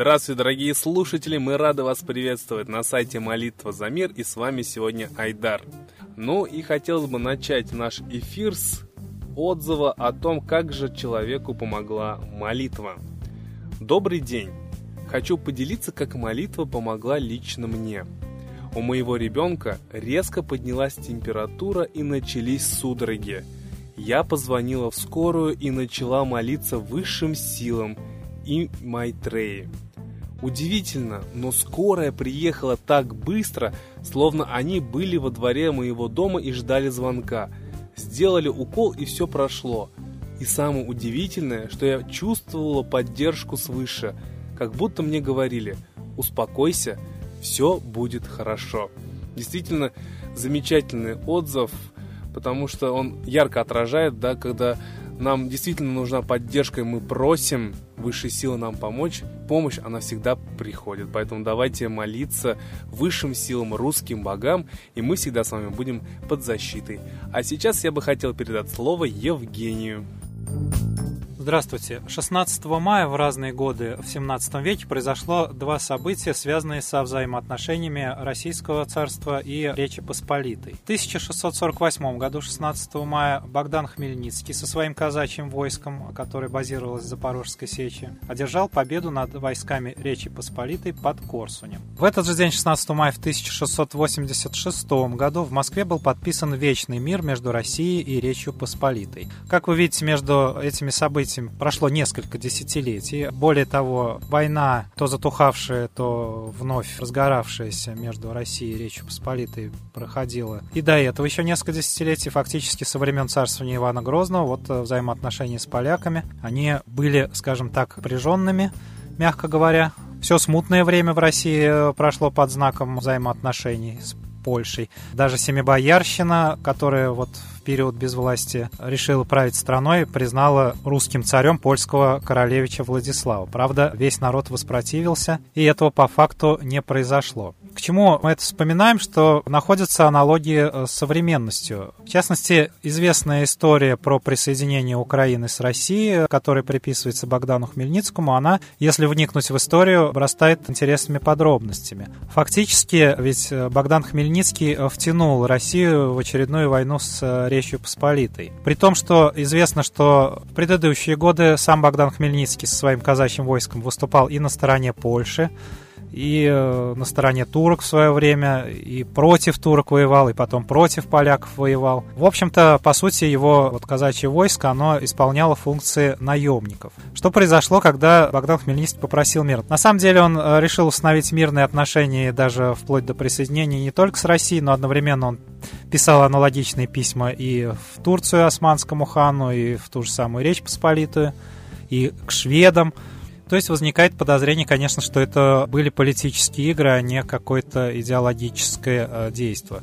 Здравствуйте, дорогие слушатели! Мы рады вас приветствовать на сайте Молитва за мир и с вами сегодня Айдар. Ну и хотелось бы начать наш эфир с отзыва о том, как же человеку помогла молитва. Добрый день! Хочу поделиться, как молитва помогла лично мне. У моего ребенка резко поднялась температура и начались судороги. Я позвонила в скорую и начала молиться высшим силам – и Майтреи. Удивительно, но скорая приехала так быстро, словно они были во дворе моего дома и ждали звонка. Сделали укол и все прошло. И самое удивительное, что я чувствовала поддержку свыше, как будто мне говорили «Успокойся, все будет хорошо». Действительно, замечательный отзыв, потому что он ярко отражает, да, когда нам действительно нужна поддержка, и мы просим высшие силы нам помочь. Помощь, она всегда приходит. Поэтому давайте молиться высшим силам, русским богам, и мы всегда с вами будем под защитой. А сейчас я бы хотел передать слово Евгению. Здравствуйте. 16 мая в разные годы в 17 веке произошло два события, связанные со взаимоотношениями Российского царства и Речи Посполитой. В 1648 году, 16 мая, Богдан Хмельницкий со своим казачьим войском, которое базировалось в Запорожской сечи, одержал победу над войсками Речи Посполитой под Корсунем. В этот же день, 16 мая в 1686 году, в Москве был подписан Вечный мир между Россией и Речью Посполитой. Как вы видите, между этими событиями этим прошло несколько десятилетий. Более того, война, то затухавшая, то вновь разгоравшаяся между Россией и Речью Посполитой проходила. И до этого еще несколько десятилетий, фактически со времен царствования Ивана Грозного, вот э, взаимоотношения с поляками, они были, скажем так, напряженными, мягко говоря. Все смутное время в России э, прошло под знаком взаимоотношений с Польшей. Даже Семибоярщина, которая вот в период безвластия решила править страной, признала русским царем польского королевича Владислава. Правда, весь народ воспротивился, и этого по факту не произошло. К чему мы это вспоминаем, что находятся аналогии э, с современностью. В частности, известная история про присоединение Украины с Россией, которая приписывается Богдану Хмельницкому, она, если вникнуть в историю, обрастает интересными подробностями. Фактически, ведь э, Богдан Хмельницкий э, втянул Россию в очередную войну с Речью Посполитой. При том, что известно, что в предыдущие годы сам Богдан Хмельницкий со своим казачьим войском выступал и на стороне Польши, и э, на стороне турок в свое время, и против турок воевал, и потом против поляков воевал. В общем-то, по сути, его вот казачье войско, оно исполняло функции наемников. Что произошло, когда Богдан Хмельницкий попросил мир? На самом деле он э, решил установить мирные отношения даже вплоть до присоединения не только с Россией, но одновременно он писал аналогичные письма и в Турцию османскому хану, и в ту же самую Речь Посполитую, и к шведам. То есть возникает подозрение, конечно, что это были политические игры, а не какое-то идеологическое э, действие.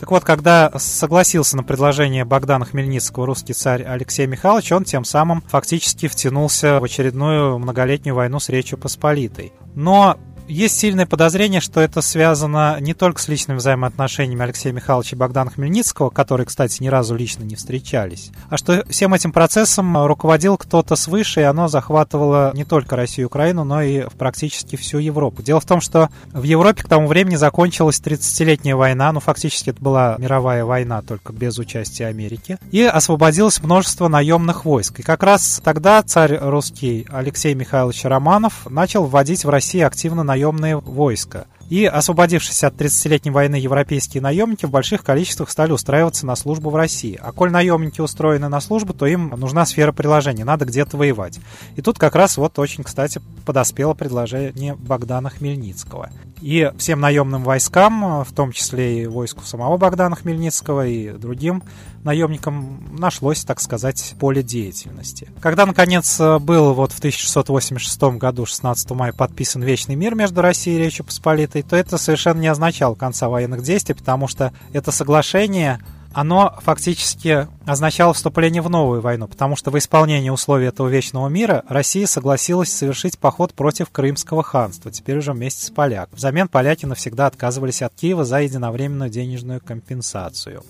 Так вот, когда согласился на предложение Богдана Хмельницкого русский царь Алексей Михайлович, он тем самым фактически втянулся в очередную многолетнюю войну с Речью Посполитой. Но есть сильное подозрение, что это связано не только с личными взаимоотношениями Алексея Михайловича и Богдана Хмельницкого, которые, кстати, ни разу лично не встречались, а что всем этим процессом руководил кто-то свыше, и оно захватывало не только Россию и Украину, но и практически всю Европу. Дело в том, что в Европе к тому времени закончилась 30-летняя война, ну, фактически это была мировая война, только без участия Америки, и освободилось множество наемных войск. И как раз тогда царь русский Алексей Михайлович Романов начал вводить в России активно наемные войска. И освободившись от 30-летней войны европейские наемники в больших количествах стали устраиваться на службу в России. А коль наемники устроены на службу, то им нужна сфера приложения, надо где-то воевать. И тут как раз вот очень, кстати, подоспело предложение Богдана Хмельницкого. И всем наемным войскам, в том числе и войску самого Богдана Хмельницкого и другим наемникам, нашлось, так сказать, поле деятельности. Когда, наконец, был вот в 1686 году, 16 мая, подписан Вечный мир между Россией и Речью Посполитой, то это совершенно не означало конца военных действий, потому что это соглашение оно фактически означало вступление в новую войну, потому что в исполнении условий этого вечного мира Россия согласилась совершить поход против Крымского ханства, теперь уже вместе с поляками. Взамен поляки навсегда отказывались от Киева за единовременную денежную компенсацию.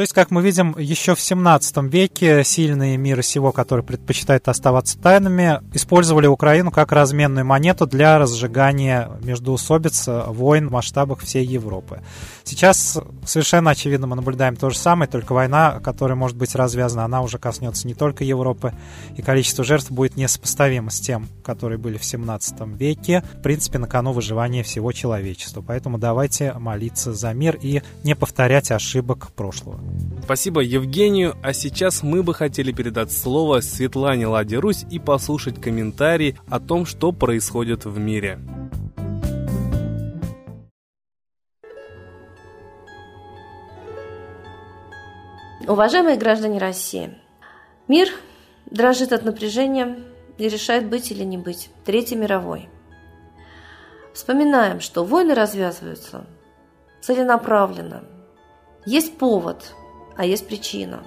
То есть, как мы видим, еще в 17 веке сильные мира сего, которые предпочитают оставаться тайнами, использовали Украину как разменную монету для разжигания междуусобиц, войн в масштабах всей Европы. Сейчас совершенно очевидно мы наблюдаем то же самое, только война, которая может быть развязана, она уже коснется не только Европы, и количество жертв будет несопоставимо с тем, которые были в 17 веке. В принципе, на кону выживания всего человечества. Поэтому давайте молиться за мир и не повторять ошибок прошлого. Спасибо Евгению, а сейчас мы бы хотели передать слово Светлане Ладе Русь и послушать комментарии о том, что происходит в мире. Уважаемые граждане России, мир дрожит от напряжения и решает быть или не быть Третьей мировой. Вспоминаем, что войны развязываются целенаправленно. Есть повод, а есть причина.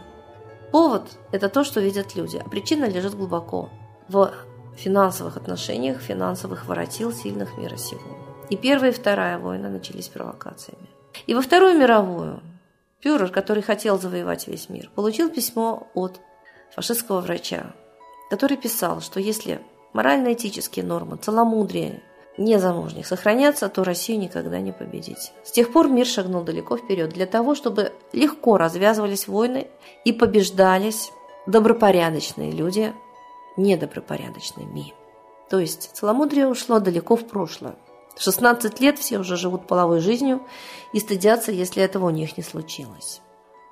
Повод – это то, что видят люди, а причина лежит глубоко в финансовых отношениях, финансовых воротил сильных мира сего. И первая и вторая война начались провокациями. И во Вторую мировую Фюрер, который хотел завоевать весь мир, получил письмо от фашистского врача, который писал, что если морально-этические нормы, целомудрие незамужних сохранятся, то Россию никогда не победить. С тех пор мир шагнул далеко вперед для того, чтобы легко развязывались войны и побеждались добропорядочные люди недобропорядочными. То есть целомудрие ушло далеко в прошлое. В 16 лет все уже живут половой жизнью и стыдятся, если этого у них не случилось.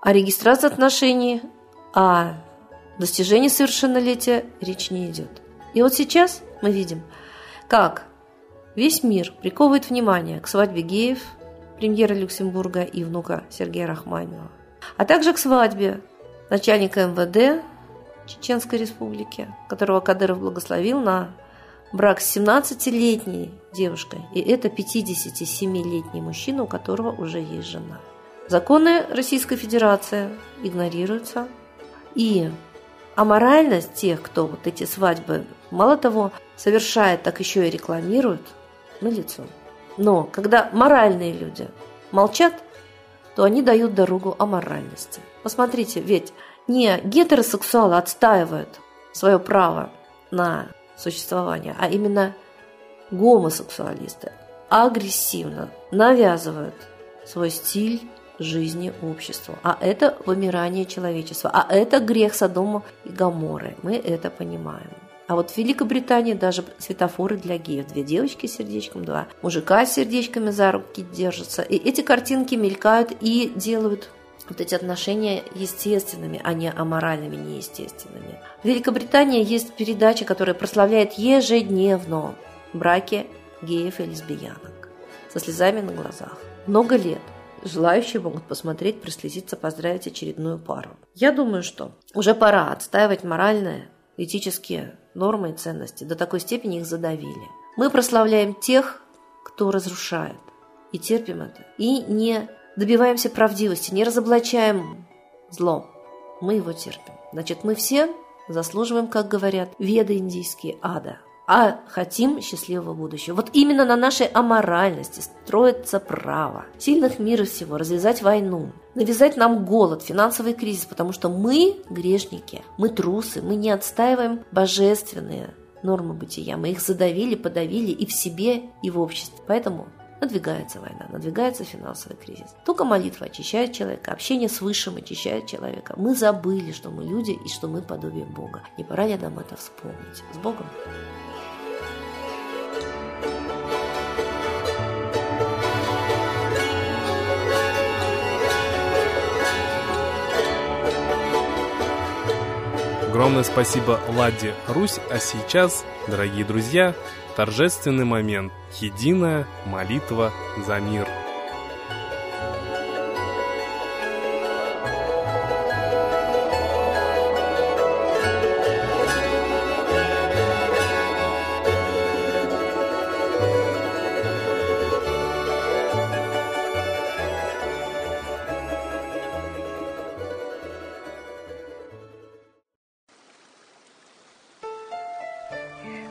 О регистрации отношений, о достижении совершеннолетия речь не идет. И вот сейчас мы видим, как весь мир приковывает внимание к свадьбе геев, премьера Люксембурга и внука Сергея Рахманинова, а также к свадьбе начальника МВД Чеченской Республики, которого Кадыров благословил на брак с 17-летней девушкой, и это 57-летний мужчина, у которого уже есть жена. Законы Российской Федерации игнорируются, и аморальность тех, кто вот эти свадьбы, мало того, совершает, так еще и рекламирует, на лицо. Но когда моральные люди молчат, то они дают дорогу аморальности. Посмотрите, ведь не гетеросексуалы отстаивают свое право на существования, а именно гомосексуалисты агрессивно навязывают свой стиль жизни обществу. А это вымирание человечества. А это грех Содома и Гаморы. Мы это понимаем. А вот в Великобритании даже светофоры для геев. Две девочки с сердечком, два мужика с сердечками за руки держатся. И эти картинки мелькают и делают вот эти отношения естественными, а не аморальными, неестественными. В Великобритании есть передача, которая прославляет ежедневно браки геев и лесбиянок со слезами на глазах. Много лет желающие могут посмотреть, прослезиться, поздравить очередную пару. Я думаю, что уже пора отстаивать моральные, этические нормы и ценности. До такой степени их задавили. Мы прославляем тех, кто разрушает. И терпим это. И не добиваемся правдивости, не разоблачаем зло, мы его терпим. Значит, мы все заслуживаем, как говорят веды индийские, ада, а хотим счастливого будущего. Вот именно на нашей аморальности строится право сильных мира всего, развязать войну, навязать нам голод, финансовый кризис, потому что мы грешники, мы трусы, мы не отстаиваем божественные нормы бытия, мы их задавили, подавили и в себе, и в обществе. Поэтому Надвигается война, надвигается финансовый кризис. Только молитва очищает человека, общение с Высшим очищает человека. Мы забыли, что мы люди и что мы подобие Бога. Не пора ли нам это вспомнить? С Богом! Огромное спасибо Ладе Русь, а сейчас, дорогие друзья, торжественный момент – единая молитва за мир.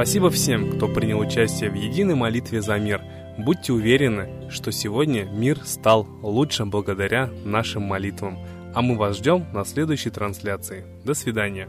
Спасибо всем, кто принял участие в единой молитве за мир. Будьте уверены, что сегодня мир стал лучше благодаря нашим молитвам. А мы вас ждем на следующей трансляции. До свидания.